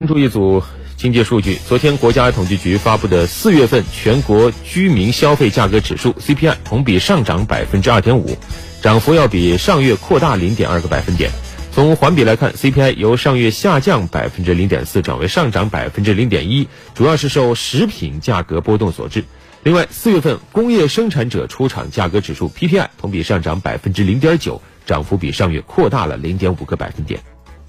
关注一组经济数据，昨天国家统计局发布的四月份全国居民消费价格指数 CPI 同比上涨百分之二点五，涨幅要比上月扩大零点二个百分点。从环比来看，CPI 由上月下降百分之零点四转为上涨百分之零点一，主要是受食品价格波动所致。另外，四月份工业生产者出厂价格指数 PPI 同比上涨百分之零点九，涨幅比上月扩大了零点五个百分点。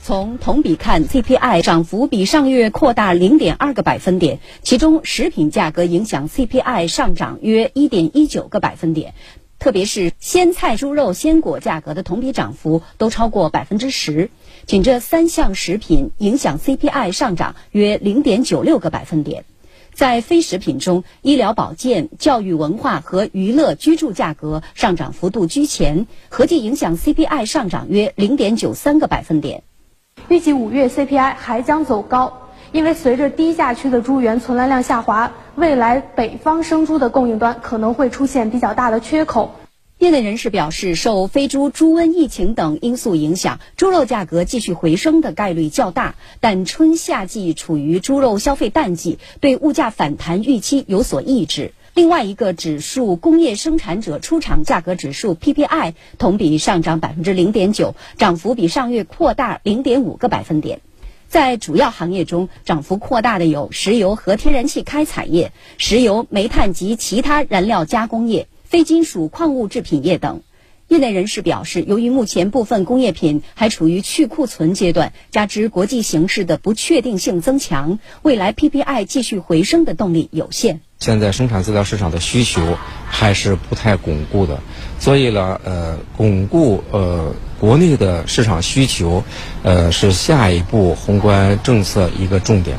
从同比看，CPI 涨幅比上月扩大零点二个百分点，其中食品价格影响 CPI 上涨约一点一九个百分点，特别是鲜菜、猪肉、鲜果价格的同比涨幅都超过百分之十。仅这三项食品影响 CPI 上涨约零点九六个百分点。在非食品中，医疗保健、教育文化和娱乐居住价格上涨幅度居前，合计影响 CPI 上涨约零点九三个百分点。预计五月 CPI 还将走高，因为随着低价区的猪源存栏量下滑，未来北方生猪的供应端可能会出现比较大的缺口。业内人士表示，受非洲猪瘟疫情等因素影响，猪肉价格继续回升的概率较大。但春夏季处于猪肉消费淡季，对物价反弹预期有所抑制。另外一个指数工业生产者出厂价格指数 PPI 同比上涨百分之零点九，涨幅比上月扩大零点五个百分点。在主要行业中，涨幅扩大的有石油和天然气开采业、石油、煤炭及其他燃料加工业、非金属矿物制品业等。业内人士表示，由于目前部分工业品还处于去库存阶段，加之国际形势的不确定性增强，未来 PPI 继续回升的动力有限。现在生产资料市场的需求还是不太巩固的，所以呢，呃，巩固呃国内的市场需求，呃，是下一步宏观政策一个重点。